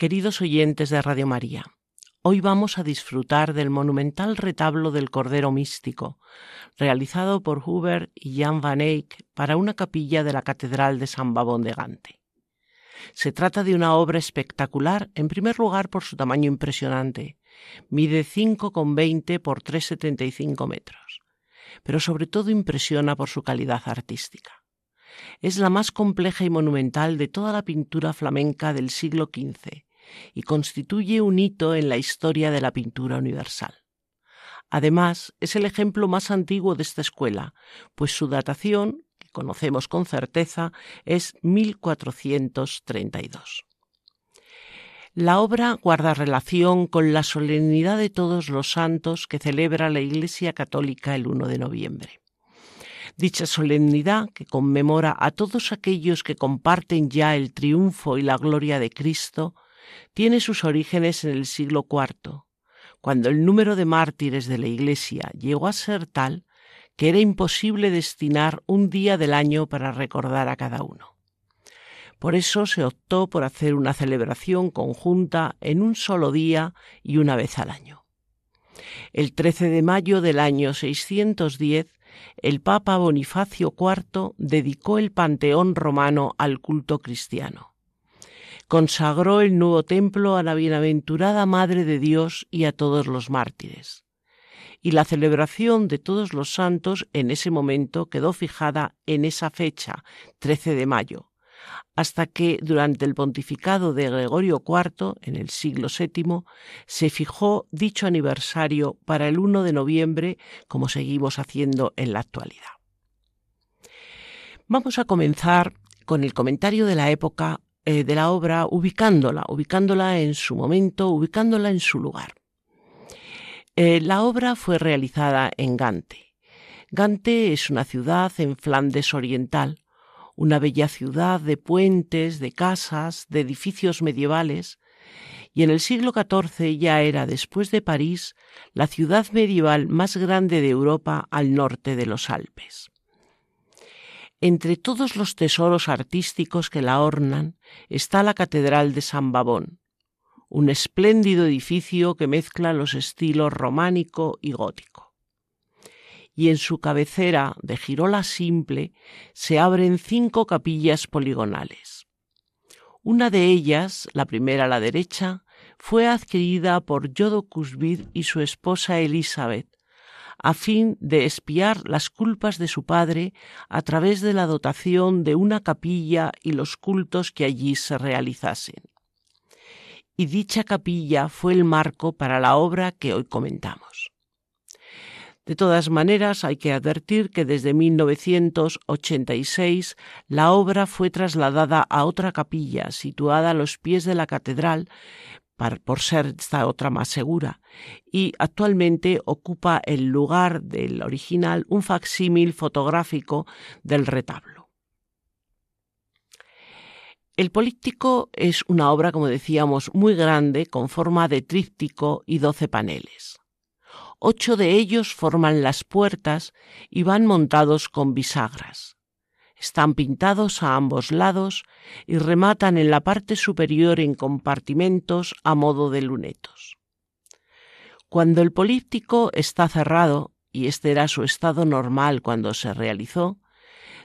Queridos oyentes de Radio María, hoy vamos a disfrutar del monumental retablo del Cordero Místico, realizado por Huber y Jan van Eyck para una capilla de la Catedral de San Babón de Gante. Se trata de una obra espectacular, en primer lugar por su tamaño impresionante. Mide 5,20 por 3,75 metros, pero sobre todo impresiona por su calidad artística. Es la más compleja y monumental de toda la pintura flamenca del siglo XV y constituye un hito en la historia de la pintura universal. Además, es el ejemplo más antiguo de esta escuela, pues su datación, que conocemos con certeza, es 1432. La obra guarda relación con la solemnidad de todos los santos que celebra la Iglesia Católica el 1 de noviembre. Dicha solemnidad, que conmemora a todos aquellos que comparten ya el triunfo y la gloria de Cristo, tiene sus orígenes en el siglo IV, cuando el número de mártires de la Iglesia llegó a ser tal que era imposible destinar un día del año para recordar a cada uno. Por eso se optó por hacer una celebración conjunta en un solo día y una vez al año. El 13 de mayo del año 610, el Papa Bonifacio IV dedicó el Panteón romano al culto cristiano consagró el nuevo templo a la bienaventurada Madre de Dios y a todos los mártires. Y la celebración de todos los santos en ese momento quedó fijada en esa fecha, 13 de mayo, hasta que durante el pontificado de Gregorio IV, en el siglo VII, se fijó dicho aniversario para el 1 de noviembre, como seguimos haciendo en la actualidad. Vamos a comenzar con el comentario de la época eh, de la obra ubicándola, ubicándola en su momento, ubicándola en su lugar. Eh, la obra fue realizada en Gante. Gante es una ciudad en Flandes Oriental, una bella ciudad de puentes, de casas, de edificios medievales, y en el siglo XIV ya era, después de París, la ciudad medieval más grande de Europa al norte de los Alpes. Entre todos los tesoros artísticos que la ornan está la Catedral de San Babón, un espléndido edificio que mezcla los estilos románico y gótico. Y en su cabecera de girola simple se abren cinco capillas poligonales. Una de ellas, la primera a la derecha, fue adquirida por Yodo Cusbid y su esposa Elizabeth a fin de espiar las culpas de su padre a través de la dotación de una capilla y los cultos que allí se realizasen. Y dicha capilla fue el marco para la obra que hoy comentamos. De todas maneras, hay que advertir que desde 1986 la obra fue trasladada a otra capilla situada a los pies de la catedral por ser esta otra más segura, y actualmente ocupa el lugar del original un facsímil fotográfico del retablo. El políptico es una obra, como decíamos, muy grande, con forma de tríptico y doce paneles. Ocho de ellos forman las puertas y van montados con bisagras. Están pintados a ambos lados y rematan en la parte superior en compartimentos a modo de lunetos. Cuando el políptico está cerrado, y este era su estado normal cuando se realizó,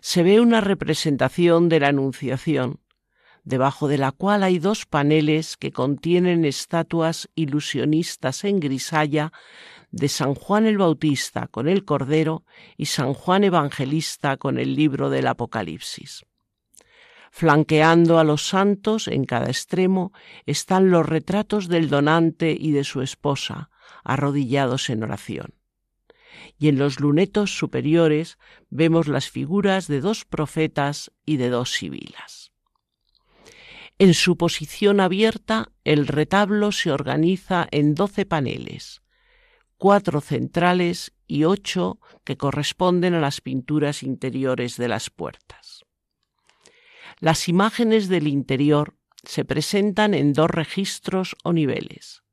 se ve una representación de la Anunciación, debajo de la cual hay dos paneles que contienen estatuas ilusionistas en grisalla de San Juan el Bautista con el Cordero y San Juan Evangelista con el libro del Apocalipsis. Flanqueando a los santos en cada extremo están los retratos del donante y de su esposa, arrodillados en oración. Y en los lunetos superiores vemos las figuras de dos profetas y de dos sibilas. En su posición abierta, el retablo se organiza en doce paneles, cuatro centrales y ocho que corresponden a las pinturas interiores de las puertas. Las imágenes del interior se presentan en dos registros o niveles.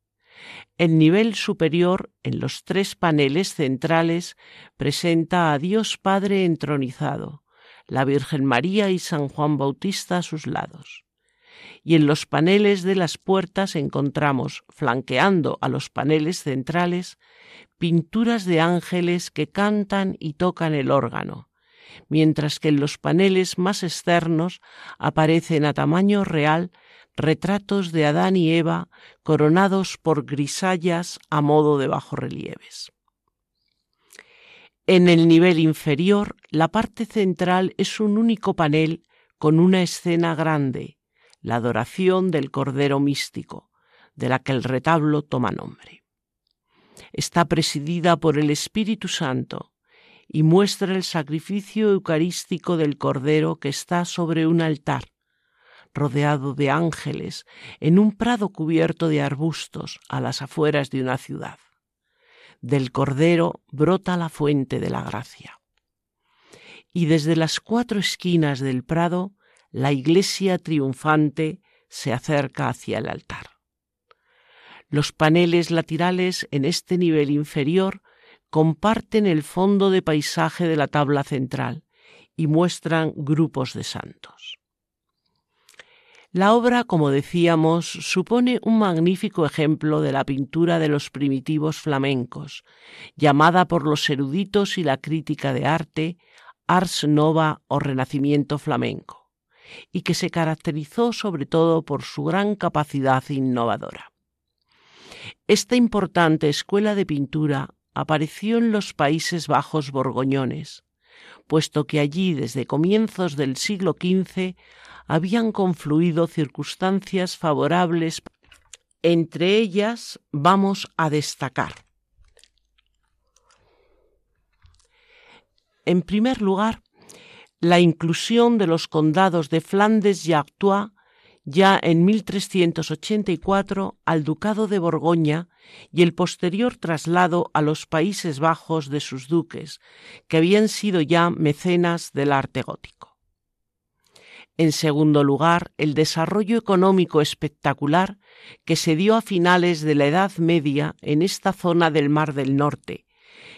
El nivel superior, en los tres paneles centrales, presenta a Dios Padre entronizado, la Virgen María y San Juan Bautista a sus lados y en los paneles de las puertas encontramos, flanqueando a los paneles centrales, pinturas de ángeles que cantan y tocan el órgano, mientras que en los paneles más externos aparecen a tamaño real retratos de Adán y Eva coronados por grisallas a modo de bajorrelieves. En el nivel inferior, la parte central es un único panel con una escena grande, la adoración del Cordero místico, de la que el retablo toma nombre. Está presidida por el Espíritu Santo y muestra el sacrificio eucarístico del Cordero que está sobre un altar, rodeado de ángeles, en un prado cubierto de arbustos a las afueras de una ciudad. Del Cordero brota la fuente de la gracia. Y desde las cuatro esquinas del prado la iglesia triunfante se acerca hacia el altar. Los paneles laterales en este nivel inferior comparten el fondo de paisaje de la tabla central y muestran grupos de santos. La obra, como decíamos, supone un magnífico ejemplo de la pintura de los primitivos flamencos, llamada por los eruditos y la crítica de arte Ars Nova o Renacimiento flamenco y que se caracterizó sobre todo por su gran capacidad innovadora. Esta importante escuela de pintura apareció en los Países Bajos borgoñones, puesto que allí desde comienzos del siglo XV habían confluido circunstancias favorables. Entre ellas vamos a destacar. En primer lugar, la inclusión de los condados de Flandes y Artois ya en 1384 al Ducado de Borgoña y el posterior traslado a los Países Bajos de sus duques, que habían sido ya mecenas del arte gótico. En segundo lugar, el desarrollo económico espectacular que se dio a finales de la Edad Media en esta zona del Mar del Norte,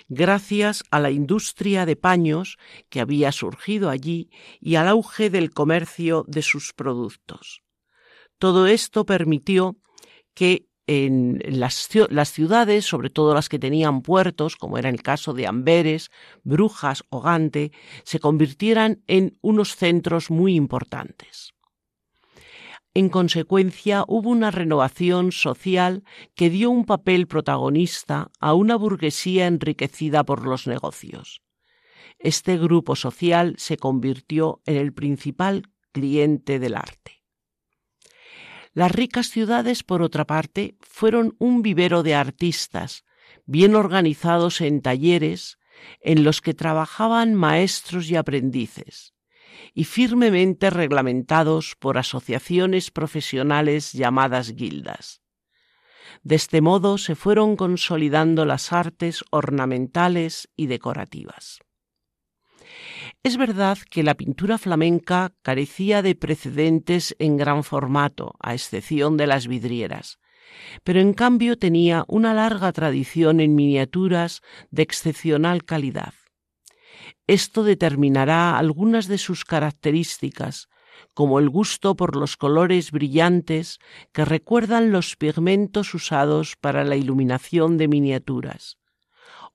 gracias a la industria de paños que había surgido allí y al auge del comercio de sus productos. Todo esto permitió que en las, ciudades, sobre todo las que tenían puertos, como era el caso de Amberes, Brujas o Gante, se convirtieran en unos centros muy importantes. En consecuencia, hubo una renovación social que dio un papel protagonista a una burguesía enriquecida por los negocios. Este grupo social se convirtió en el principal cliente del arte. Las ricas ciudades, por otra parte, fueron un vivero de artistas, bien organizados en talleres, en los que trabajaban maestros y aprendices y firmemente reglamentados por asociaciones profesionales llamadas guildas. De este modo se fueron consolidando las artes ornamentales y decorativas. Es verdad que la pintura flamenca carecía de precedentes en gran formato, a excepción de las vidrieras, pero en cambio tenía una larga tradición en miniaturas de excepcional calidad. Esto determinará algunas de sus características, como el gusto por los colores brillantes que recuerdan los pigmentos usados para la iluminación de miniaturas,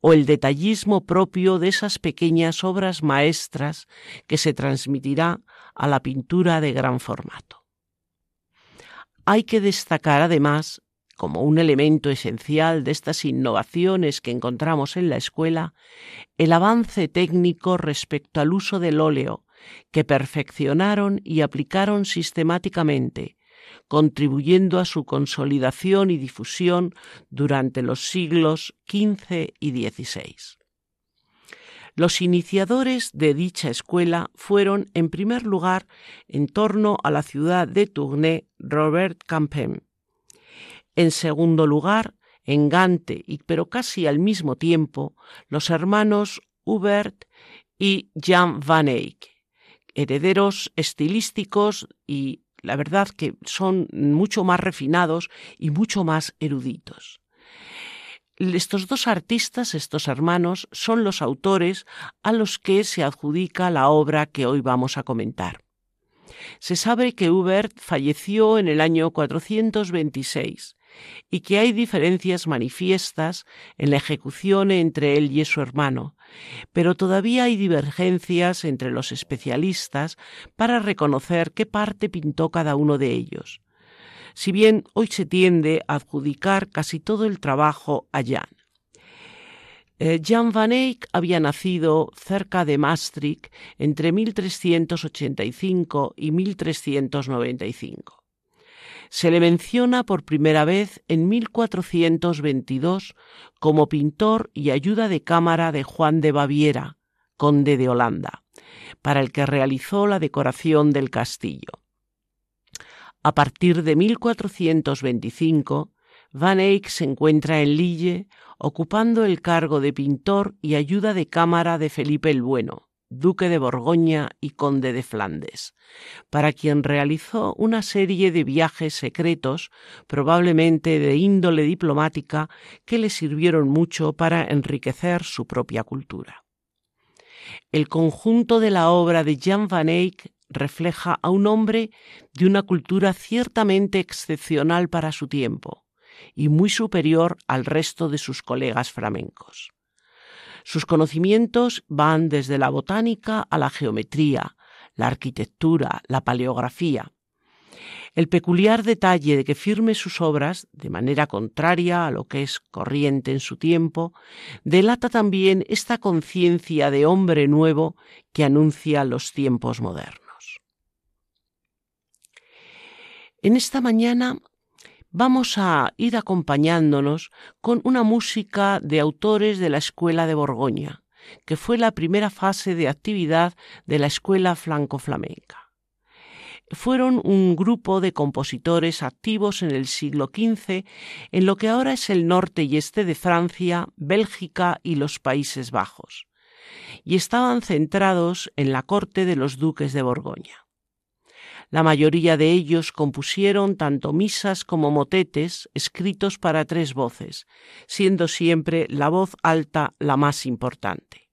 o el detallismo propio de esas pequeñas obras maestras que se transmitirá a la pintura de gran formato. Hay que destacar además como un elemento esencial de estas innovaciones que encontramos en la escuela, el avance técnico respecto al uso del óleo, que perfeccionaron y aplicaron sistemáticamente, contribuyendo a su consolidación y difusión durante los siglos XV y XVI. Los iniciadores de dicha escuela fueron, en primer lugar, en torno a la ciudad de Tournai, Robert Campin. En segundo lugar, en Gante, y, pero casi al mismo tiempo, los hermanos Hubert y Jan van Eyck, herederos estilísticos y la verdad que son mucho más refinados y mucho más eruditos. Estos dos artistas, estos hermanos, son los autores a los que se adjudica la obra que hoy vamos a comentar. Se sabe que Hubert falleció en el año 426 y que hay diferencias manifiestas en la ejecución entre él y su hermano, pero todavía hay divergencias entre los especialistas para reconocer qué parte pintó cada uno de ellos, si bien hoy se tiende a adjudicar casi todo el trabajo a Jan. Eh, Jan van Eyck había nacido cerca de Maastricht entre 1385 y 1395. Se le menciona por primera vez en 1422 como pintor y ayuda de cámara de Juan de Baviera, conde de Holanda, para el que realizó la decoración del castillo. A partir de 1425, Van Eyck se encuentra en Lille ocupando el cargo de pintor y ayuda de cámara de Felipe el Bueno, duque de Borgoña y conde de Flandes, para quien realizó una serie de viajes secretos, probablemente de índole diplomática, que le sirvieron mucho para enriquecer su propia cultura. El conjunto de la obra de Jan van Eyck refleja a un hombre de una cultura ciertamente excepcional para su tiempo y muy superior al resto de sus colegas flamencos. Sus conocimientos van desde la botánica a la geometría, la arquitectura, la paleografía. El peculiar detalle de que firme sus obras, de manera contraria a lo que es corriente en su tiempo, delata también esta conciencia de hombre nuevo que anuncia los tiempos modernos. En esta mañana vamos a ir acompañándonos con una música de autores de la Escuela de Borgoña, que fue la primera fase de actividad de la Escuela Flanco-Flamenca. Fueron un grupo de compositores activos en el siglo XV en lo que ahora es el norte y este de Francia, Bélgica y los Países Bajos, y estaban centrados en la corte de los duques de Borgoña. La mayoría de ellos compusieron tanto misas como motetes escritos para tres voces, siendo siempre la voz alta la más importante.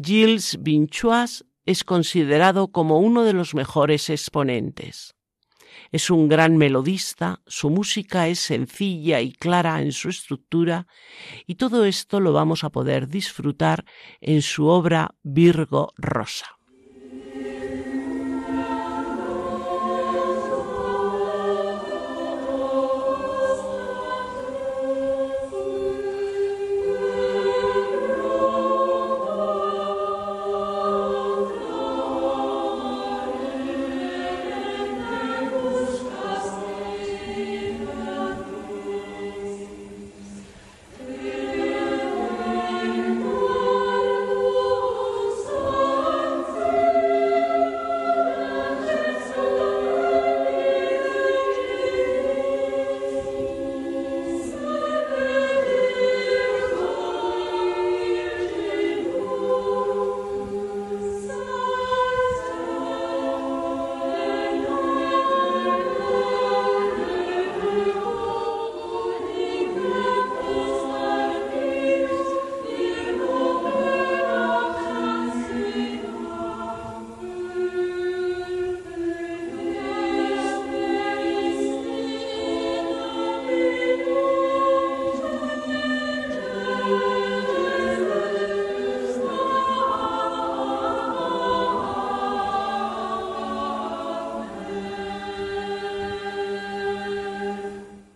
Gilles Binchois es considerado como uno de los mejores exponentes. Es un gran melodista, su música es sencilla y clara en su estructura, y todo esto lo vamos a poder disfrutar en su obra Virgo Rosa.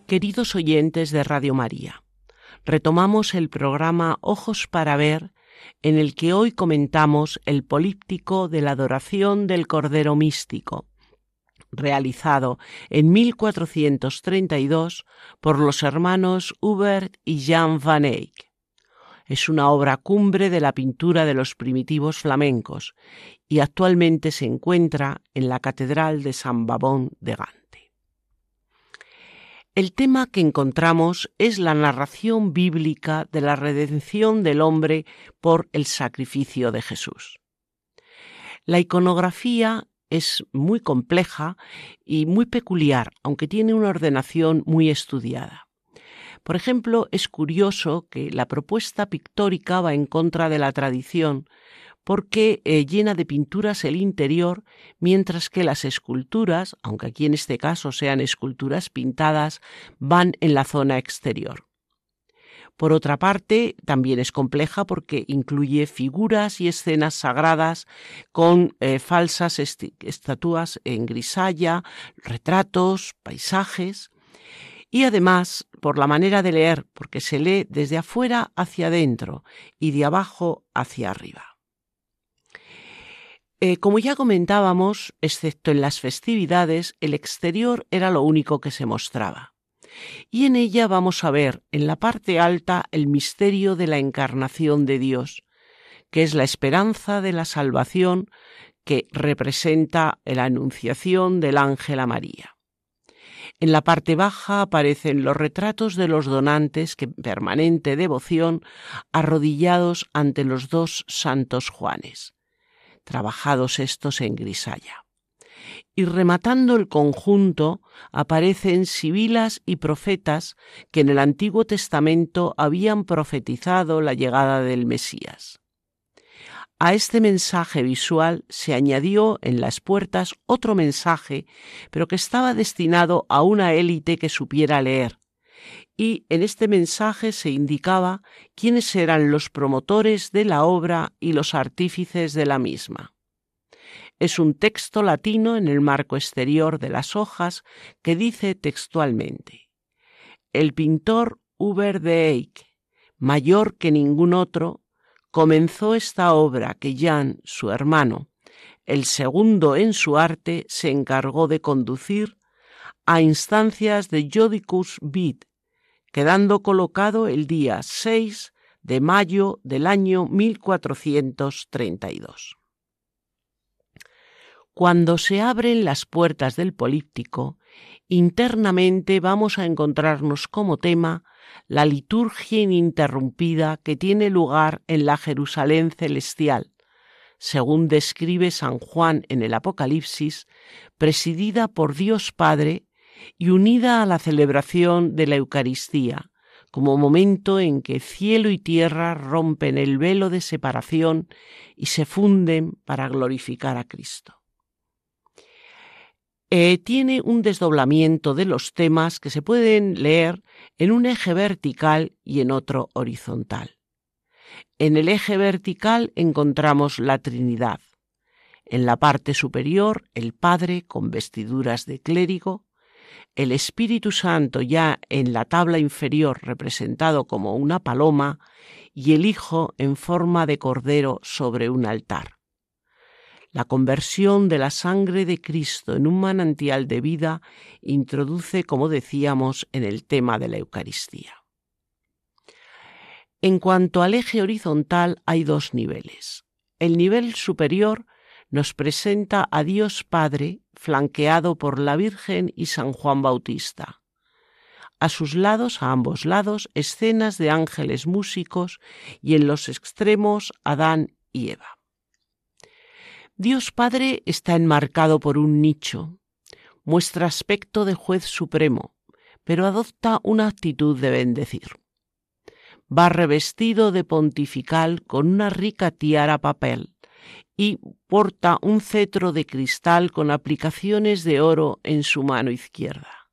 Queridos oyentes de Radio María, retomamos el programa Ojos para Ver, en el que hoy comentamos el políptico de la adoración del Cordero Místico, realizado en 1432 por los hermanos Hubert y Jan van Eyck. Es una obra cumbre de la pintura de los primitivos flamencos y actualmente se encuentra en la Catedral de San Babón de Gante. El tema que encontramos es la narración bíblica de la redención del hombre por el sacrificio de Jesús. La iconografía es muy compleja y muy peculiar, aunque tiene una ordenación muy estudiada. Por ejemplo, es curioso que la propuesta pictórica va en contra de la tradición, porque eh, llena de pinturas el interior, mientras que las esculturas, aunque aquí en este caso sean esculturas pintadas, van en la zona exterior. Por otra parte, también es compleja porque incluye figuras y escenas sagradas con eh, falsas estatuas en grisalla, retratos, paisajes. Y además, por la manera de leer, porque se lee desde afuera hacia adentro y de abajo hacia arriba. Eh, como ya comentábamos, excepto en las festividades, el exterior era lo único que se mostraba y en ella vamos a ver en la parte alta el misterio de la encarnación de Dios, que es la esperanza de la salvación que representa la anunciación del ángel a María. En la parte baja aparecen los retratos de los donantes que permanente devoción arrodillados ante los dos santos Juanes, trabajados estos en grisalla y rematando el conjunto aparecen sibilas y profetas que en el Antiguo Testamento habían profetizado la llegada del Mesías. A este mensaje visual se añadió en las puertas otro mensaje, pero que estaba destinado a una élite que supiera leer, y en este mensaje se indicaba quiénes eran los promotores de la obra y los artífices de la misma. Es un texto latino en el marco exterior de las hojas que dice textualmente El pintor Hubert de Eyck, mayor que ningún otro, comenzó esta obra que Jan, su hermano, el segundo en su arte, se encargó de conducir a instancias de Jodicus Bid, quedando colocado el día 6 de mayo del año 1432. Cuando se abren las puertas del políptico, internamente vamos a encontrarnos como tema la liturgia ininterrumpida que tiene lugar en la Jerusalén celestial, según describe San Juan en el Apocalipsis, presidida por Dios Padre y unida a la celebración de la Eucaristía, como momento en que cielo y tierra rompen el velo de separación y se funden para glorificar a Cristo. Eh, tiene un desdoblamiento de los temas que se pueden leer en un eje vertical y en otro horizontal. En el eje vertical encontramos la Trinidad. En la parte superior, el Padre con vestiduras de clérigo, el Espíritu Santo ya en la tabla inferior representado como una paloma y el Hijo en forma de cordero sobre un altar. La conversión de la sangre de Cristo en un manantial de vida introduce, como decíamos, en el tema de la Eucaristía. En cuanto al eje horizontal hay dos niveles. El nivel superior nos presenta a Dios Padre flanqueado por la Virgen y San Juan Bautista. A sus lados, a ambos lados, escenas de ángeles músicos y en los extremos Adán y Eva. Dios Padre está enmarcado por un nicho, muestra aspecto de juez supremo, pero adopta una actitud de bendecir. Va revestido de pontifical con una rica tiara papel y porta un cetro de cristal con aplicaciones de oro en su mano izquierda.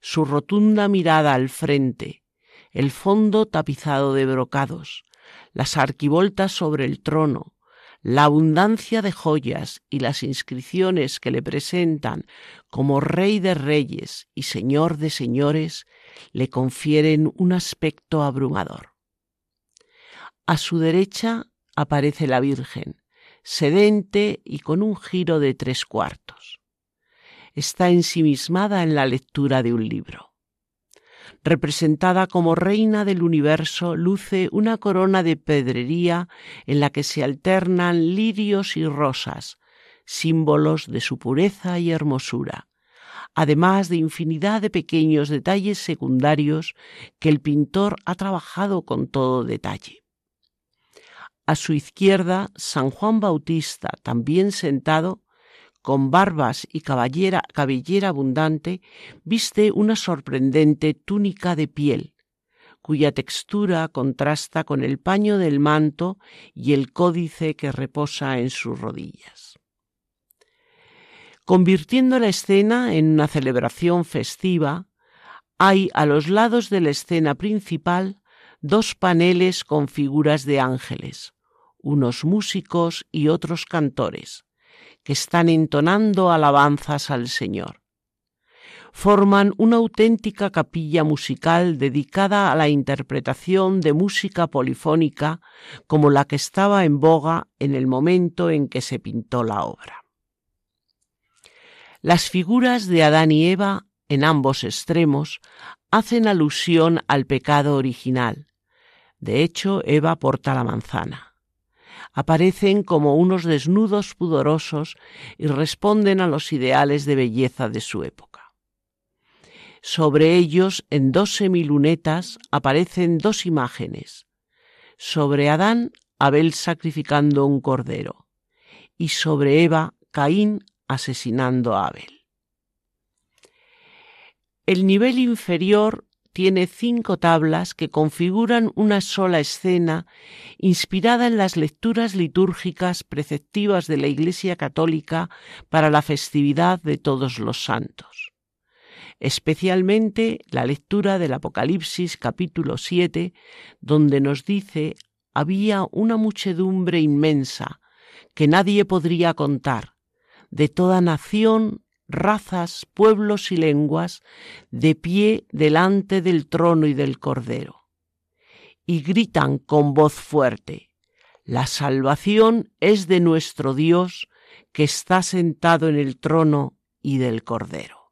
Su rotunda mirada al frente, el fondo tapizado de brocados, las arquivoltas sobre el trono, la abundancia de joyas y las inscripciones que le presentan como Rey de Reyes y Señor de Señores le confieren un aspecto abrumador. A su derecha aparece la Virgen, sedente y con un giro de tres cuartos. está ensimismada en la lectura de un libro. Representada como reina del universo, luce una corona de pedrería en la que se alternan lirios y rosas, símbolos de su pureza y hermosura, además de infinidad de pequeños detalles secundarios que el pintor ha trabajado con todo detalle. A su izquierda, San Juan Bautista, también sentado, con barbas y cabellera, cabellera abundante, viste una sorprendente túnica de piel, cuya textura contrasta con el paño del manto y el códice que reposa en sus rodillas. Convirtiendo la escena en una celebración festiva, hay a los lados de la escena principal dos paneles con figuras de ángeles, unos músicos y otros cantores, que están entonando alabanzas al Señor. Forman una auténtica capilla musical dedicada a la interpretación de música polifónica como la que estaba en boga en el momento en que se pintó la obra. Las figuras de Adán y Eva en ambos extremos hacen alusión al pecado original. De hecho, Eva porta la manzana aparecen como unos desnudos pudorosos y responden a los ideales de belleza de su época. Sobre ellos, en dos semilunetas, aparecen dos imágenes. Sobre Adán, Abel sacrificando un cordero, y sobre Eva, Caín asesinando a Abel. El nivel inferior tiene cinco tablas que configuran una sola escena inspirada en las lecturas litúrgicas preceptivas de la Iglesia Católica para la festividad de todos los santos. Especialmente la lectura del Apocalipsis capítulo 7, donde nos dice había una muchedumbre inmensa que nadie podría contar, de toda nación, razas, pueblos y lenguas, de pie delante del trono y del Cordero. Y gritan con voz fuerte, La salvación es de nuestro Dios que está sentado en el trono y del Cordero.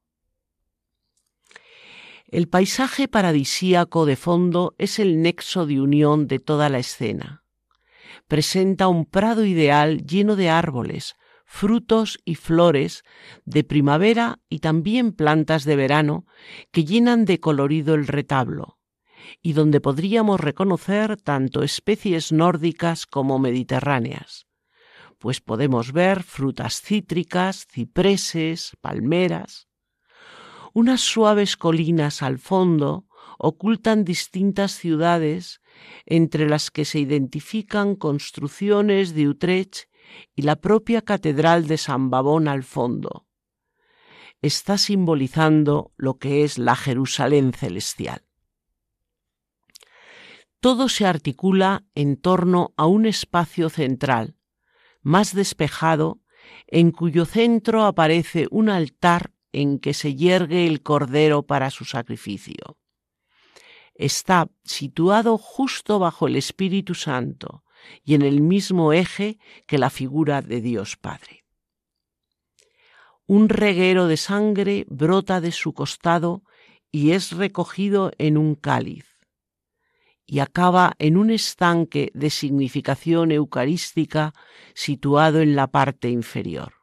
El paisaje paradisíaco de fondo es el nexo de unión de toda la escena. Presenta un prado ideal lleno de árboles, frutos y flores de primavera y también plantas de verano que llenan de colorido el retablo, y donde podríamos reconocer tanto especies nórdicas como mediterráneas, pues podemos ver frutas cítricas, cipreses, palmeras. Unas suaves colinas al fondo ocultan distintas ciudades entre las que se identifican construcciones de Utrecht y la propia catedral de San Babón al fondo. Está simbolizando lo que es la Jerusalén celestial. Todo se articula en torno a un espacio central, más despejado, en cuyo centro aparece un altar en que se yergue el cordero para su sacrificio. Está situado justo bajo el Espíritu Santo, y en el mismo eje que la figura de Dios Padre. Un reguero de sangre brota de su costado y es recogido en un cáliz y acaba en un estanque de significación eucarística situado en la parte inferior.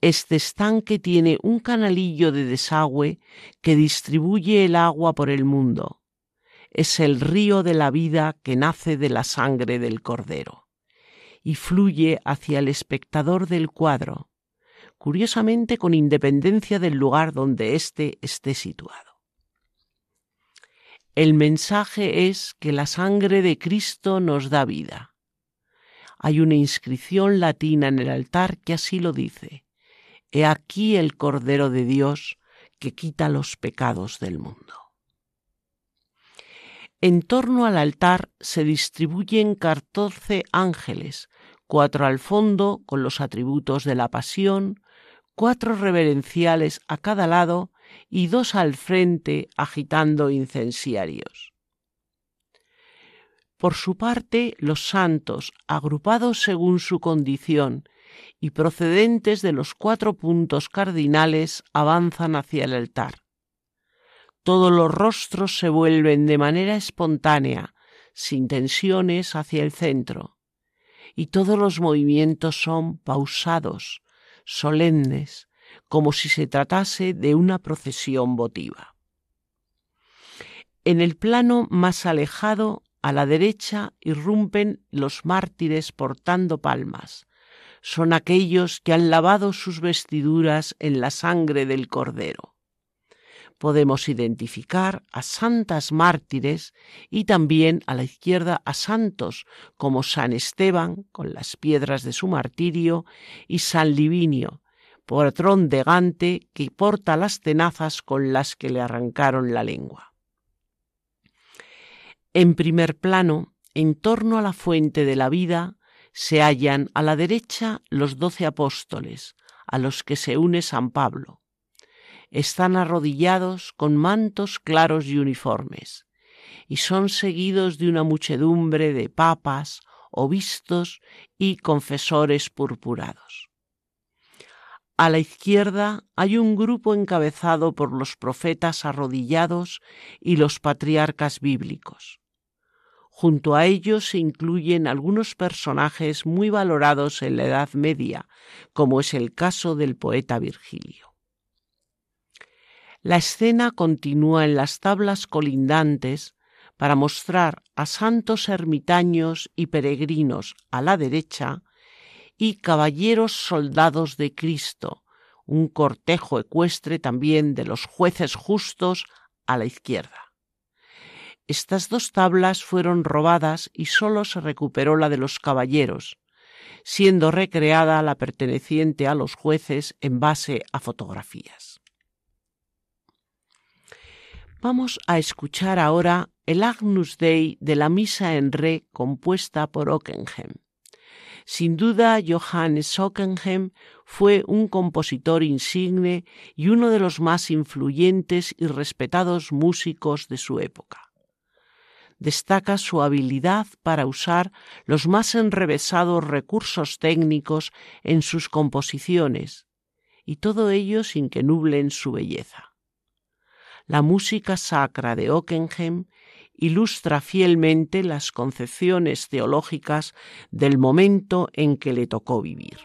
Este estanque tiene un canalillo de desagüe que distribuye el agua por el mundo es el río de la vida que nace de la sangre del Cordero y fluye hacia el espectador del cuadro, curiosamente con independencia del lugar donde éste esté situado. El mensaje es que la sangre de Cristo nos da vida. Hay una inscripción latina en el altar que así lo dice. He aquí el Cordero de Dios que quita los pecados del mundo. En torno al altar se distribuyen catorce ángeles, cuatro al fondo con los atributos de la pasión, cuatro reverenciales a cada lado y dos al frente agitando incenciarios. Por su parte, los santos, agrupados según su condición y procedentes de los cuatro puntos cardinales avanzan hacia el altar. Todos los rostros se vuelven de manera espontánea, sin tensiones, hacia el centro, y todos los movimientos son pausados, solemnes, como si se tratase de una procesión votiva. En el plano más alejado, a la derecha, irrumpen los mártires portando palmas. Son aquellos que han lavado sus vestiduras en la sangre del Cordero. Podemos identificar a santas mártires y también a la izquierda a santos como San Esteban, con las piedras de su martirio, y San Livinio, patrón de Gante, que porta las tenazas con las que le arrancaron la lengua. En primer plano, en torno a la fuente de la vida, se hallan a la derecha los doce apóstoles, a los que se une San Pablo. Están arrodillados con mantos claros y uniformes, y son seguidos de una muchedumbre de papas, obispos y confesores purpurados. A la izquierda hay un grupo encabezado por los profetas arrodillados y los patriarcas bíblicos. Junto a ellos se incluyen algunos personajes muy valorados en la Edad Media, como es el caso del poeta Virgilio. La escena continúa en las tablas colindantes para mostrar a santos ermitaños y peregrinos a la derecha y caballeros soldados de Cristo, un cortejo ecuestre también de los jueces justos a la izquierda. Estas dos tablas fueron robadas y sólo se recuperó la de los caballeros, siendo recreada la perteneciente a los jueces en base a fotografías. Vamos a escuchar ahora el Agnus Dei de la Misa en Re compuesta por Ockenheim. Sin duda, Johannes Ockenheim fue un compositor insigne y uno de los más influyentes y respetados músicos de su época destaca su habilidad para usar los más enrevesados recursos técnicos en sus composiciones, y todo ello sin que nublen su belleza. La música sacra de Ockenheim ilustra fielmente las concepciones teológicas del momento en que le tocó vivir.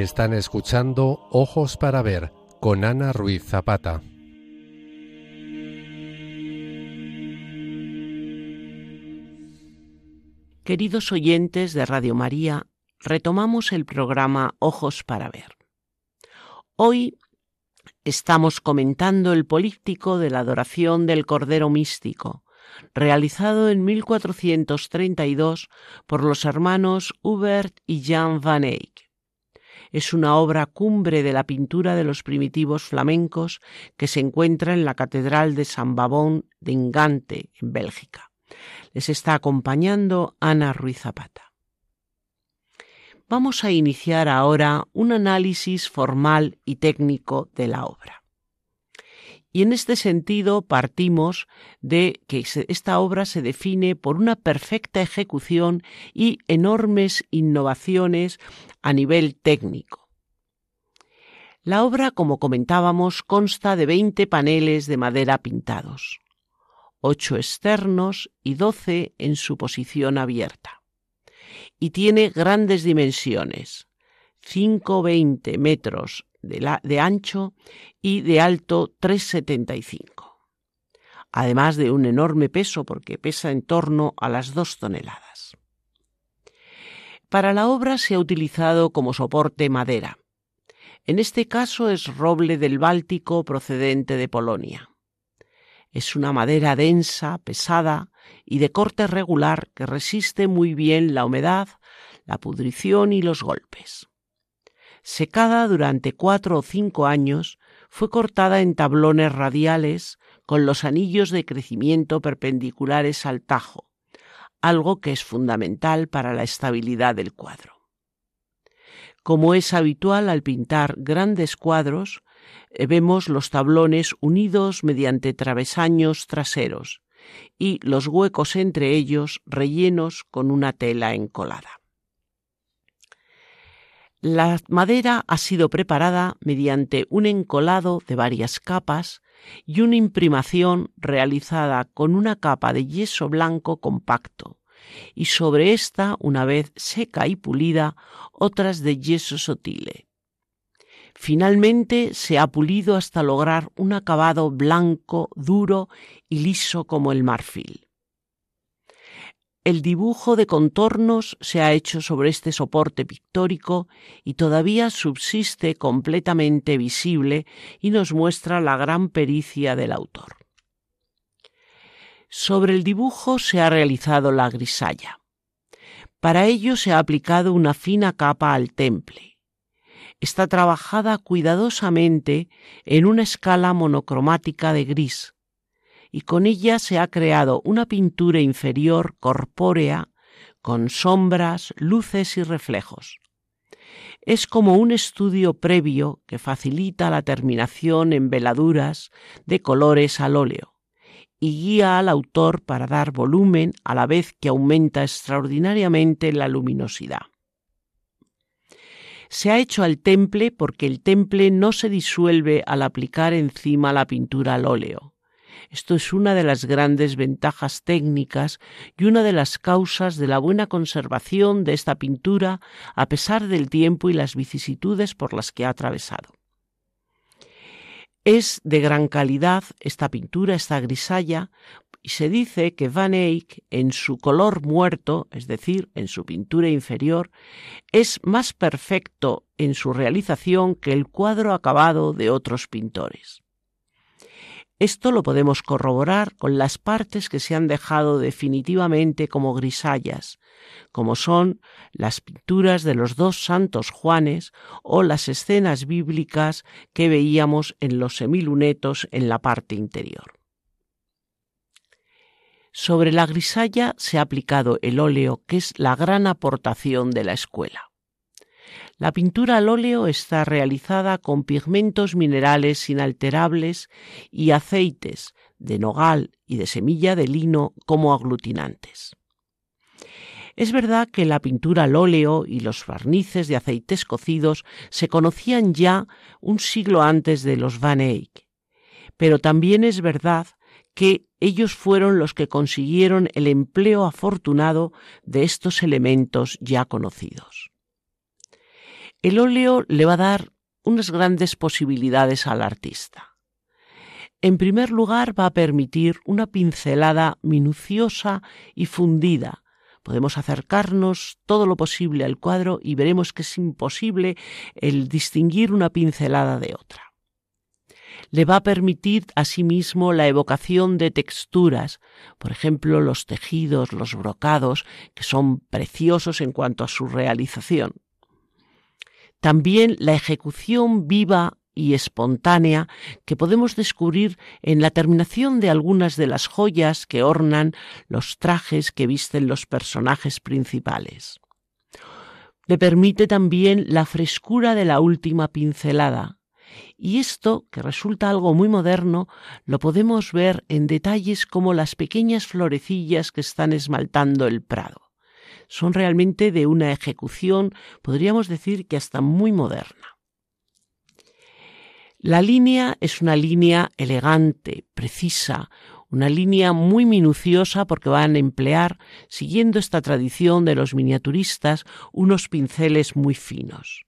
Están escuchando Ojos para Ver con Ana Ruiz Zapata. Queridos oyentes de Radio María, retomamos el programa Ojos para Ver. Hoy estamos comentando el políptico de la adoración del Cordero Místico, realizado en 1432 por los hermanos Hubert y Jan van Eyck es una obra cumbre de la pintura de los primitivos flamencos que se encuentra en la Catedral de San Babón de Ingante, en Bélgica. Les está acompañando Ana Ruiz Zapata. Vamos a iniciar ahora un análisis formal y técnico de la obra. Y en este sentido partimos de que esta obra se define por una perfecta ejecución y enormes innovaciones a nivel técnico. La obra, como comentábamos, consta de 20 paneles de madera pintados, 8 externos y 12 en su posición abierta. Y tiene grandes dimensiones, 5,20 metros de, ancho y de alto 3,75. Además de un enorme peso porque pesa en torno a las dos toneladas. Para la obra se ha utilizado como soporte madera. En este caso es roble del Báltico procedente de Polonia. Es una madera densa, pesada y de corte regular que resiste muy bien la humedad, la pudrición y los golpes secada durante cuatro o cinco años, fue cortada en tablones radiales con los anillos de crecimiento perpendiculares al tajo, algo que es fundamental para la estabilidad del cuadro. Como es habitual al pintar grandes cuadros, eh, vemos los tablones unidos mediante travesaños traseros y los huecos entre ellos rellenos con una tela encolada. La madera ha sido preparada mediante un encolado de varias capas y una imprimación realizada con una capa de yeso blanco compacto y sobre esta, una vez seca y pulida, otras de yeso sotile. Finalmente se ha pulido hasta lograr un acabado blanco, duro y liso como el marfil. El dibujo de contornos se ha hecho sobre este soporte pictórico y todavía subsiste completamente visible y nos muestra la gran pericia del autor. Sobre el dibujo se ha realizado la grisalla. Para ello se ha aplicado una fina capa al temple. Está trabajada cuidadosamente en una escala monocromática de gris, y con ella se ha creado una pintura inferior corpórea con sombras, luces y reflejos. Es como un estudio previo que facilita la terminación en veladuras de colores al óleo y guía al autor para dar volumen a la vez que aumenta extraordinariamente la luminosidad. Se ha hecho al temple porque el temple no se disuelve al aplicar encima la pintura al óleo esto es una de las grandes ventajas técnicas y una de las causas de la buena conservación de esta pintura a pesar del tiempo y las vicisitudes por las que ha atravesado. Es de gran calidad esta pintura, esta grisalla, y se dice que Van Eyck, en su color muerto, es decir, en su pintura inferior, es más perfecto en su realización que el cuadro acabado de otros pintores. Esto lo podemos corroborar con las partes que se han dejado definitivamente como grisallas, como son las pinturas de los dos santos Juanes o las escenas bíblicas que veíamos en los semilunetos en la parte interior. Sobre la grisalla se ha aplicado el óleo, que es la gran aportación de la escuela. La pintura al óleo está realizada con pigmentos minerales inalterables y aceites de nogal y de semilla de lino como aglutinantes. Es verdad que la pintura al óleo y los barnices de aceites cocidos se conocían ya un siglo antes de los Van Eyck, pero también es verdad que ellos fueron los que consiguieron el empleo afortunado de estos elementos ya conocidos. El óleo le va a dar unas grandes posibilidades al artista. En primer lugar, va a permitir una pincelada minuciosa y fundida. Podemos acercarnos todo lo posible al cuadro y veremos que es imposible el distinguir una pincelada de otra. Le va a permitir asimismo la evocación de texturas, por ejemplo los tejidos, los brocados, que son preciosos en cuanto a su realización. También la ejecución viva y espontánea que podemos descubrir en la terminación de algunas de las joyas que ornan los trajes que visten los personajes principales. Le permite también la frescura de la última pincelada, Y esto, que resulta algo muy moderno, lo podemos ver en detalles como las pequeñas florecillas que están esmaltando el prado. Son realmente de una ejecución, podríamos decir que hasta muy moderna. La línea es una línea elegante, precisa, una línea muy minuciosa porque van a emplear, siguiendo esta tradición de los miniaturistas, unos pinceles muy finos.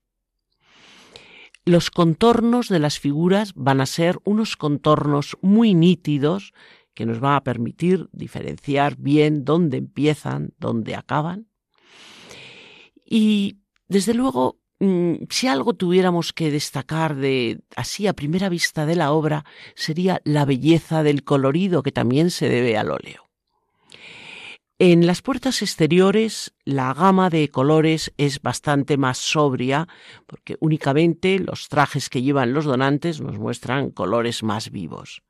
Los contornos de las figuras van a ser unos contornos muy nítidos que nos van a permitir diferenciar bien dónde empiezan, dónde acaban. Y desde luego Mm, si algo tuviéramos que destacar de así a primera vista de la obra sería la belleza del colorido que también se debe al óleo. En las puertas exteriores la gama de colores es bastante más sobria porque únicamente los trajes que llevan los donantes nos muestran colores más vivos.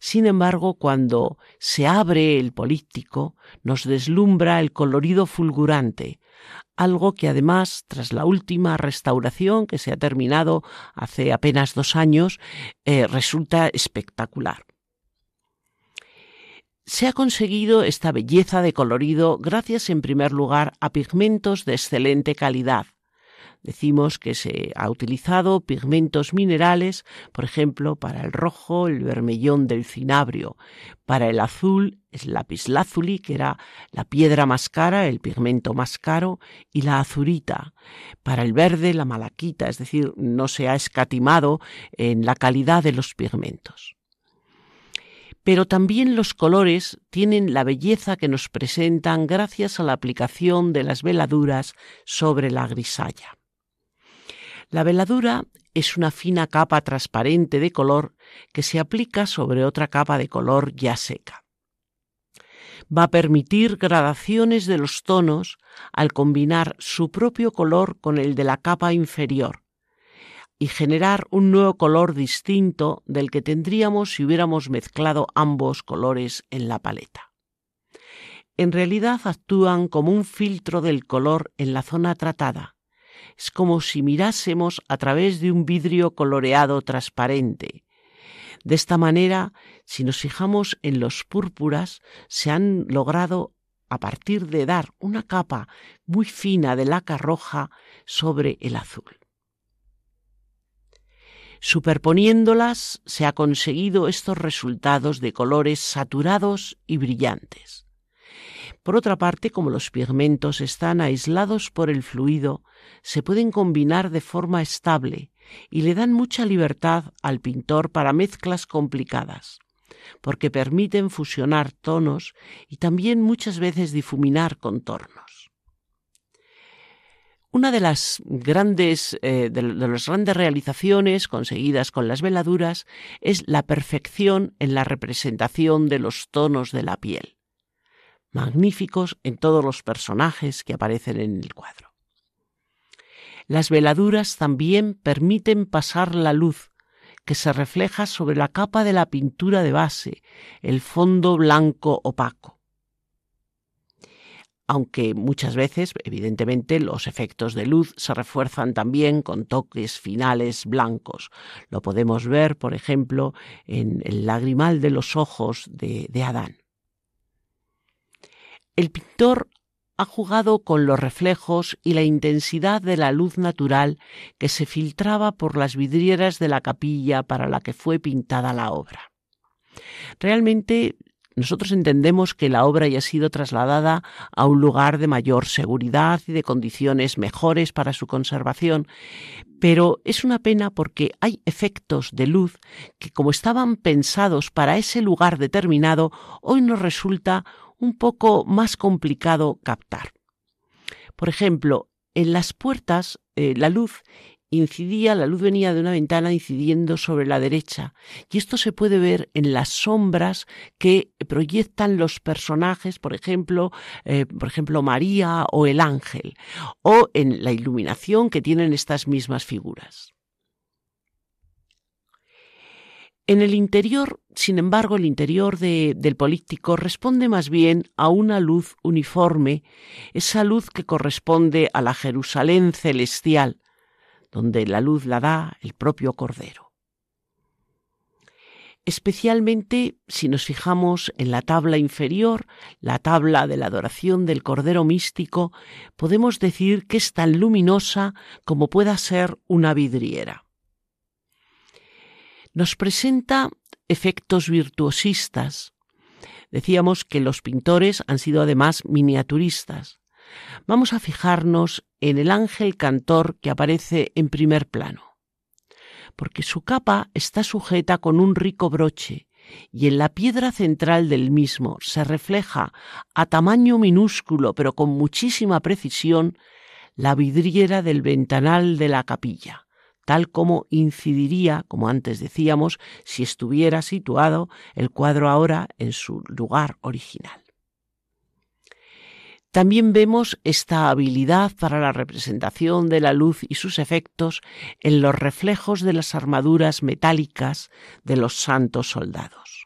Sin embargo, cuando se abre el políptico, nos deslumbra el colorido fulgurante, algo que además, tras la última restauración que se ha terminado hace apenas dos años, eh, resulta espectacular. Se ha conseguido esta belleza de colorido gracias en primer lugar a pigmentos de excelente calidad, Decimos que se ha utilizado pigmentos minerales, por ejemplo, para el rojo, el vermellón del cinabrio, para el azul es lapislázuli, que era la piedra más cara, el pigmento más caro, y la azurita. Para el verde, la malaquita, es decir, no se ha escatimado en la calidad de los pigmentos pero también los colores tienen la belleza que nos presentan gracias a la aplicación de las veladuras sobre la grisalla. La veladura es una fina capa transparente de color que se aplica sobre otra capa de color ya seca. Va a permitir gradaciones de los tonos al combinar su propio color con el de la capa inferior y generar un nuevo color distinto del que tendríamos si hubiéramos mezclado ambos colores en la paleta. En realidad actúan como un filtro del color en la zona tratada, es como si mirásemos a través de un vidrio coloreado transparente. De esta manera, si nos fijamos en los púrpuras, se han logrado a partir de dar una capa muy fina de laca roja sobre el azul. Superponiéndolas se ha conseguido estos resultados de colores saturados y brillantes. Por otra parte, como los pigmentos están aislados por el fluido, se pueden combinar de forma estable y le dan mucha libertad al pintor para mezclas complicadas, porque permiten fusionar tonos y también muchas veces difuminar contornos. Una de las grandes, eh, de las grandes realizaciones conseguidas con las veladuras es la perfección en la representación de los tonos de la piel magníficos en todos los personajes que aparecen en el cuadro. Las veladuras también permiten pasar la luz que se refleja sobre la capa de la pintura de base, el fondo blanco opaco. Aunque muchas veces, evidentemente, los efectos de luz se refuerzan también con toques finales blancos. Lo podemos ver, por ejemplo, en el lagrimal de los ojos de, Adán. El pintor ha jugado con los reflejos y la intensidad de la luz natural que se filtraba por las vidrieras de la capilla para la que fue pintada la obra. Realmente nosotros entendemos que la obra haya sido trasladada a un lugar de mayor seguridad y de condiciones mejores para su conservación, pero es una pena porque hay efectos de luz que como estaban pensados para ese lugar determinado, hoy nos resulta un poco más complicado captar. Por ejemplo, en las puertas eh, la luz incidía, la luz venía de una ventana incidiendo sobre la derecha, y esto se puede ver en las sombras que proyectan los personajes, por ejemplo, eh, por ejemplo María o el ángel, o en la iluminación que tienen estas mismas figuras. En el interior, sin embargo, el interior del políptico responde más bien a una luz uniforme, esa luz que corresponde a la Jerusalén celestial, donde la luz la da el propio Cordero. Especialmente si nos fijamos en la tabla inferior, la tabla de la adoración del Cordero místico, podemos decir que es tan luminosa como pueda ser una vidriera. Nos presenta efectos virtuosistas. Decíamos que los pintores han sido además miniaturistas. Vamos a fijarnos en el ángel cantor que aparece en primer plano, porque su capa está sujeta con un rico broche y en la piedra central del mismo se refleja a tamaño minúsculo pero con muchísima precisión la vidriera del ventanal de la capilla, tal como incidiría, como antes decíamos, si estuviera situado el cuadro ahora en su lugar original. También vemos esta habilidad para la representación de la luz y sus efectos en los reflejos de las armaduras metálicas de los santos soldados.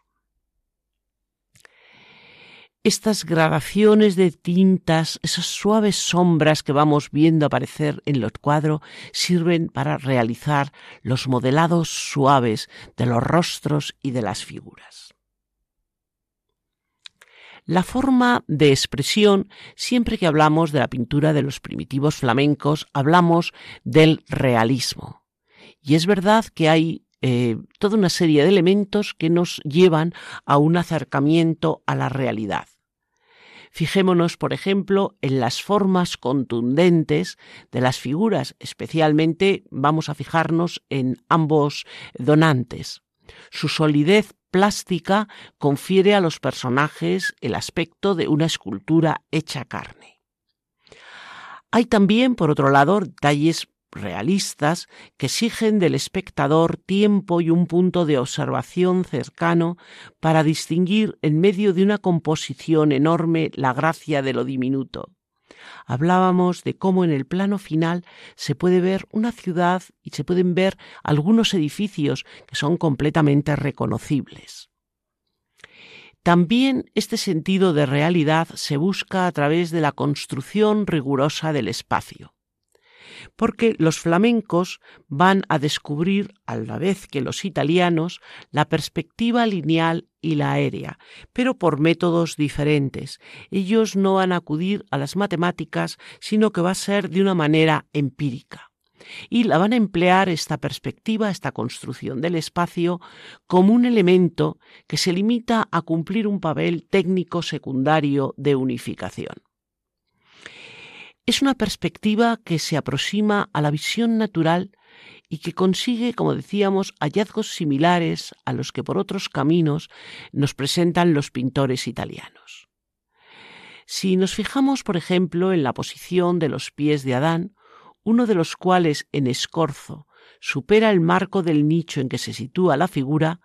Estas gradaciones de tintas, esas suaves sombras que vamos viendo aparecer en los cuadros, sirven para realizar los modelados suaves de los rostros y de las figuras. La forma de expresión, siempre que hablamos de la pintura de los primitivos flamencos, hablamos del realismo. Y es verdad que hay eh, toda una serie de elementos que nos llevan a un acercamiento a la realidad. Fijémonos, por ejemplo, en las formas contundentes de las figuras, especialmente vamos a fijarnos en ambos donantes. Su solidez plástica confiere a los personajes el aspecto de una escultura hecha carne. Hay también, por otro lado, detalles realistas que exigen del espectador tiempo y un punto de observación cercano para distinguir en medio de una composición enorme la gracia de lo diminuto hablábamos de cómo en el plano final se puede ver una ciudad y se pueden ver algunos edificios que son completamente reconocibles. También este sentido de realidad se busca a través de la construcción rigurosa del espacio porque los flamencos van a descubrir, a la vez que los italianos, la perspectiva lineal y la aérea, pero por métodos diferentes. Ellos no van a acudir a las matemáticas, sino que va a ser de una manera empírica. Y la van a emplear esta perspectiva, esta construcción del espacio, como un elemento que se limita a cumplir un papel técnico secundario de unificación. Es una perspectiva que se aproxima a la visión natural y que consigue, como decíamos, hallazgos similares a los que por otros caminos nos presentan los pintores italianos. Si nos fijamos, por ejemplo, en la posición de los pies de Adán, uno de los cuales en escorzo supera el marco del nicho en que se sitúa la figura,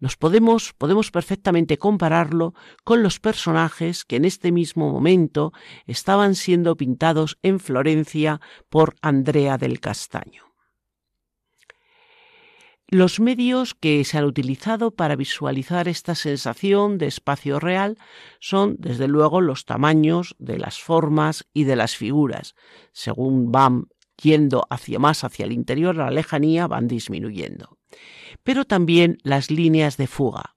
nos podemos, podemos perfectamente compararlo con los personajes que en este mismo momento estaban siendo pintados en Florencia por Andrea del Castaño. Los medios que se han utilizado para visualizar esta sensación de espacio real son, desde luego, los tamaños de las formas y de las figuras. Según van yendo hacia más hacia el interior, la lejanía van disminuyendo pero también las líneas de fuga,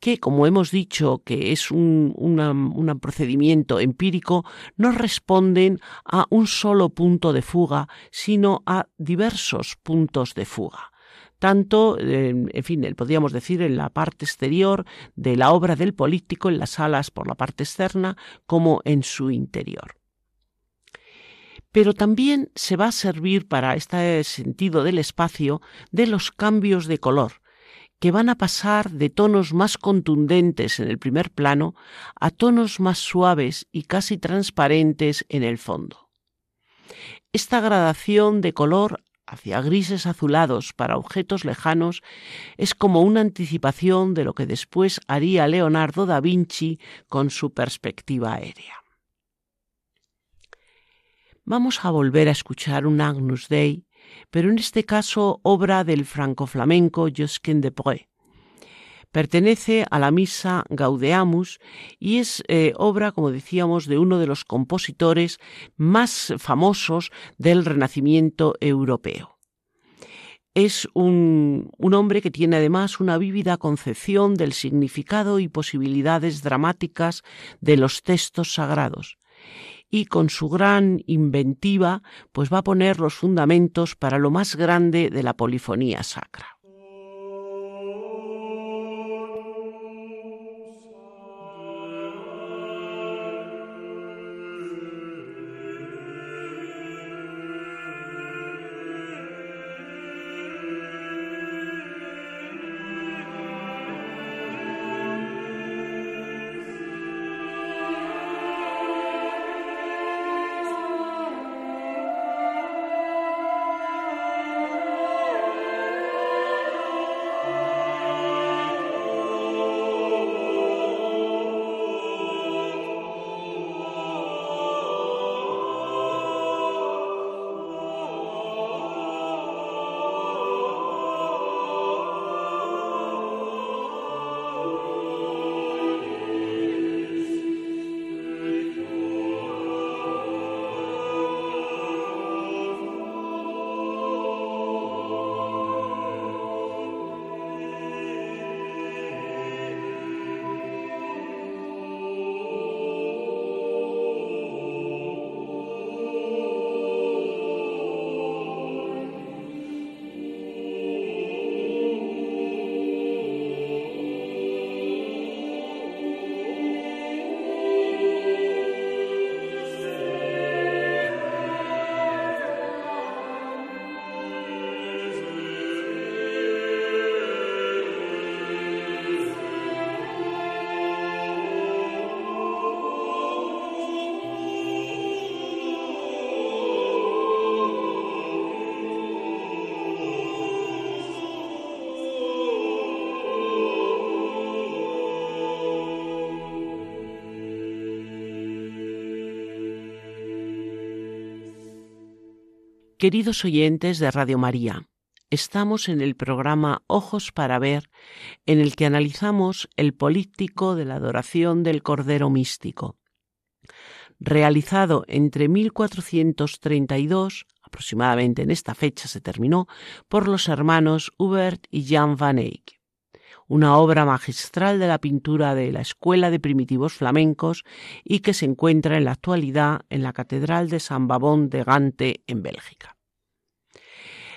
que, como hemos dicho, que es un, un, procedimiento empírico, no responden a un solo punto de fuga, sino a diversos puntos de fuga. Tanto, en fin, podríamos decir en la parte exterior de la obra del político, en las alas por la parte externa, como en su interior pero también se va a servir para este sentido del espacio de los cambios de color, que van a pasar de tonos más contundentes en el primer plano a tonos más suaves y casi transparentes en el fondo. Esta gradación de color hacia grises azulados para objetos lejanos es como una anticipación de lo que después haría Leonardo da Vinci con su perspectiva aérea vamos a volver a escuchar un Agnus Dei, pero en este caso obra del franco-flamenco Josquin de Breu. Pertenece a la misa Gaudeamus y es eh, obra, como decíamos, de uno de los compositores más famosos del Renacimiento europeo. Es un, un, hombre que tiene además una vívida concepción del significado y posibilidades dramáticas de los textos sagrados y con su gran inventiva pues va a poner los fundamentos para lo más grande de la polifonía sacra. Queridos oyentes de Radio María, estamos en el programa Ojos para Ver, en el que analizamos el políptico de la adoración del Cordero Místico, realizado entre 1432, aproximadamente en esta fecha se terminó, por los hermanos Hubert y Jan van Eyck una obra magistral de la pintura de la Escuela de Primitivos Flamencos y que se encuentra en la actualidad en la Catedral de San Babón de Gante en Bélgica.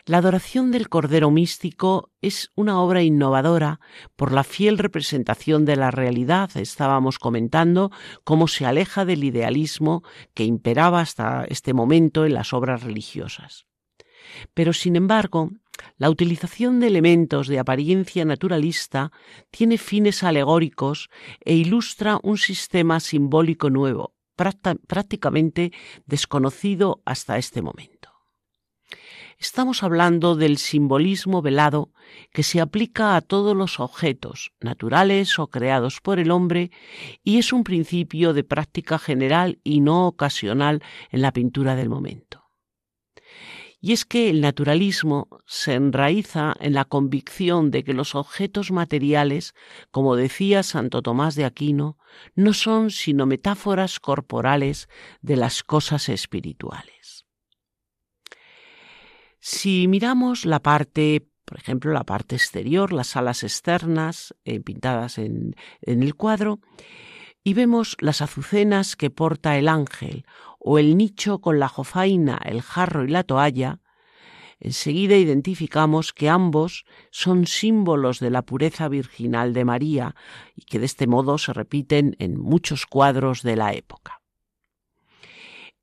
La adoración del Cordero Místico es una obra innovadora por la fiel representación de la realidad. Estábamos comentando cómo se aleja del idealismo que imperaba hasta este momento en las obras religiosas. Pero, sin embargo, la utilización de elementos de apariencia naturalista tiene fines alegóricos e ilustra un sistema simbólico nuevo, prácticamente desconocido hasta este momento. Estamos hablando del simbolismo velado que se aplica a todos los objetos, naturales o creados por el hombre, y es un principio de práctica general y no ocasional en la pintura del momento. Y es que el naturalismo se enraiza en la convicción de que los objetos materiales, como decía Santo Tomás de Aquino, no son sino metáforas corporales de las cosas espirituales. Si miramos la parte, por ejemplo, la parte exterior, las alas externas eh, pintadas en, en el cuadro, y vemos las azucenas que porta el ángel o el nicho con la jofaina, el jarro y la toalla, enseguida identificamos que ambos son símbolos de la pureza virginal de María y que de este modo se repiten en muchos cuadros de la época.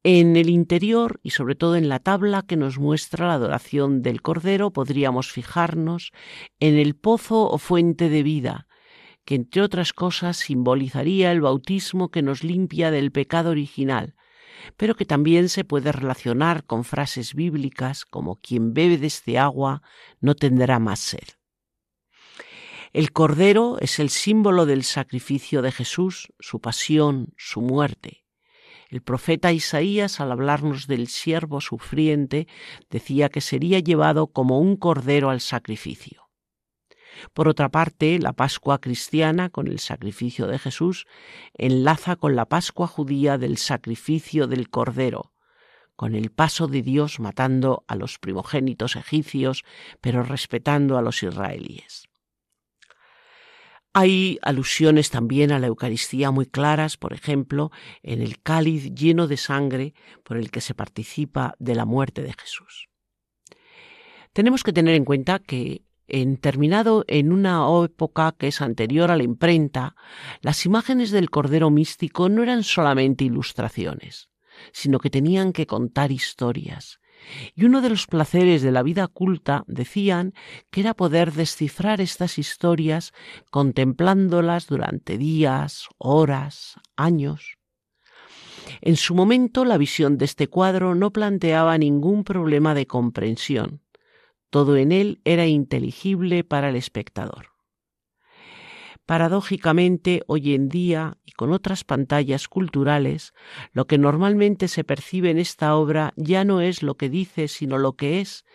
En el interior y sobre todo en la tabla que nos muestra la adoración del Cordero podríamos fijarnos en el pozo o fuente de vida, que entre otras cosas simbolizaría el bautismo que nos limpia del pecado original, pero que también se puede relacionar con frases bíblicas como quien bebe de este agua no tendrá más sed. El Cordero es el símbolo del sacrificio de Jesús, su pasión, su muerte. El profeta Isaías, al hablarnos del siervo sufriente, decía que sería llevado como un cordero al sacrificio. Por otra parte, la Pascua cristiana, con el sacrificio de Jesús, enlaza con la Pascua judía del sacrificio del Cordero, con el paso de Dios matando a los primogénitos egipcios, pero respetando a los israelíes. Hay alusiones también a la Eucaristía muy claras, por ejemplo, en el cáliz lleno de sangre por el que se participa de la muerte de Jesús. Tenemos que tener en cuenta que en terminado en una época que es anterior a la imprenta, las imágenes del Cordero Místico no eran solamente ilustraciones, sino que tenían que contar historias. Y uno de los placeres de la vida culta, decían, que era poder descifrar estas historias contemplándolas durante días, horas, años. En su momento la visión de este cuadro no planteaba ningún problema de comprensión. Todo en él era inteligible para el espectador. Paradójicamente, hoy en día, y con otras pantallas culturales, lo que normalmente se percibe en esta obra ya no es lo que dice, sino lo que es,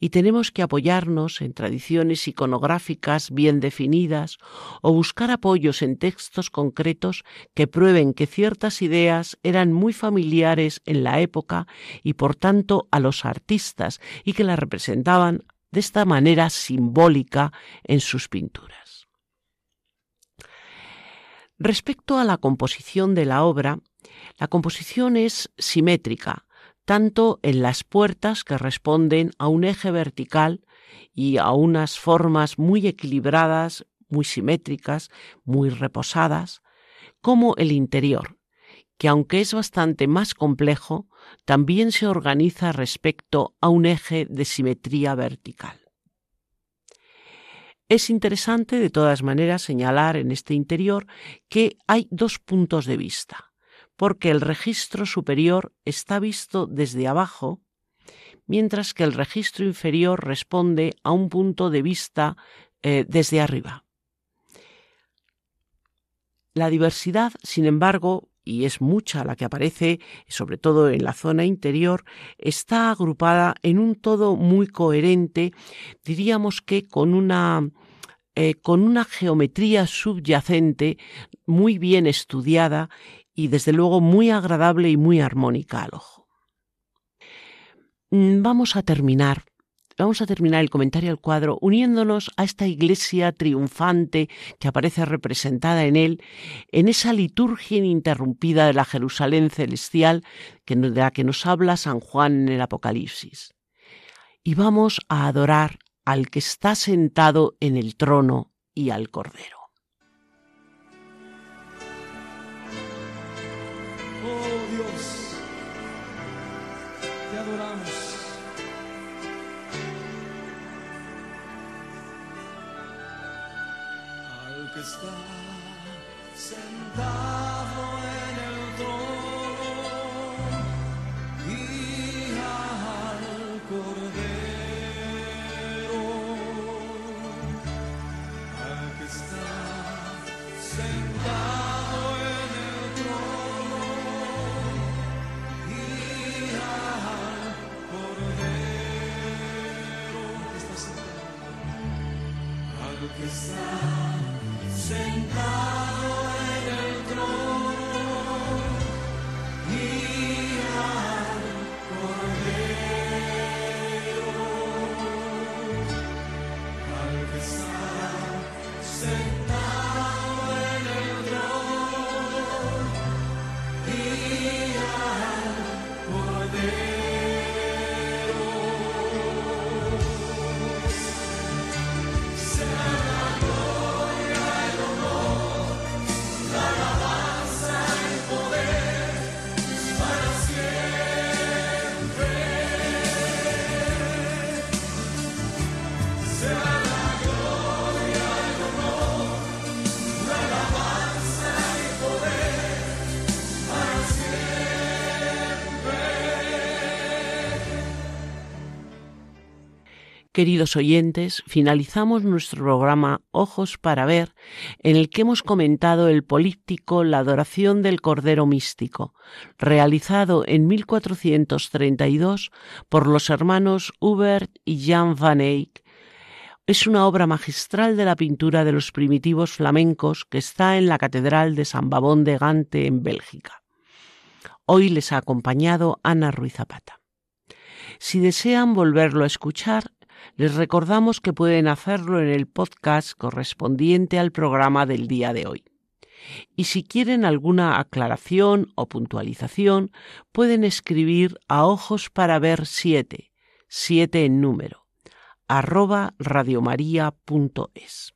y tenemos que apoyarnos en tradiciones iconográficas bien definidas o buscar apoyos en textos concretos que prueben que ciertas ideas eran muy familiares en la época y por tanto a los artistas y que las representaban de esta manera simbólica en sus pinturas. Respecto a la composición de la obra, la composición es simétrica, tanto en las puertas que responden a un eje vertical y a unas formas muy equilibradas, muy simétricas, muy reposadas, como el interior, que aunque es bastante más complejo, también se organiza respecto a un eje de simetría vertical. Es interesante, de todas maneras, señalar en este interior que hay dos puntos de vista, porque el registro superior está visto desde abajo, mientras que el registro inferior responde a un punto de vista eh, desde arriba. La diversidad, sin embargo, y es mucha la que aparece, sobre todo en la zona interior, está agrupada en un todo muy coherente, diríamos que con una eh, con una geometría subyacente muy bien estudiada y desde luego muy agradable y muy armónica al ojo. Mm, vamos a terminar Vamos a terminar el comentario al cuadro uniéndonos a esta iglesia triunfante que aparece representada en él, en esa liturgia ininterrumpida de la Jerusalén celestial de la que nos habla San Juan en el Apocalipsis. Y vamos a adorar al que está sentado en el trono y al Cordero. Oh Dios, te adoramos. Al que está sentado Queridos oyentes, finalizamos nuestro programa Ojos para Ver, en el que hemos comentado el políptico La adoración del Cordero Místico, realizado en 1432 por los hermanos Hubert y Jan van Eyck. Es una obra magistral de la pintura de los primitivos flamencos que está en la Catedral de San Babón de Gante en Bélgica. Hoy les ha acompañado Ana Ruiz Zapata. Si desean volverlo a escuchar, les recordamos que pueden hacerlo en el podcast correspondiente al programa del día de hoy. Y si quieren alguna aclaración o puntualización, pueden escribir a ojos para ver 7, 7 en número, arroba radiomaria.es.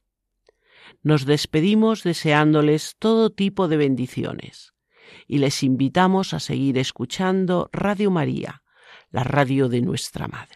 Nos despedimos deseándoles todo tipo de bendiciones y les invitamos a seguir escuchando Radio María, la radio de nuestra Madre.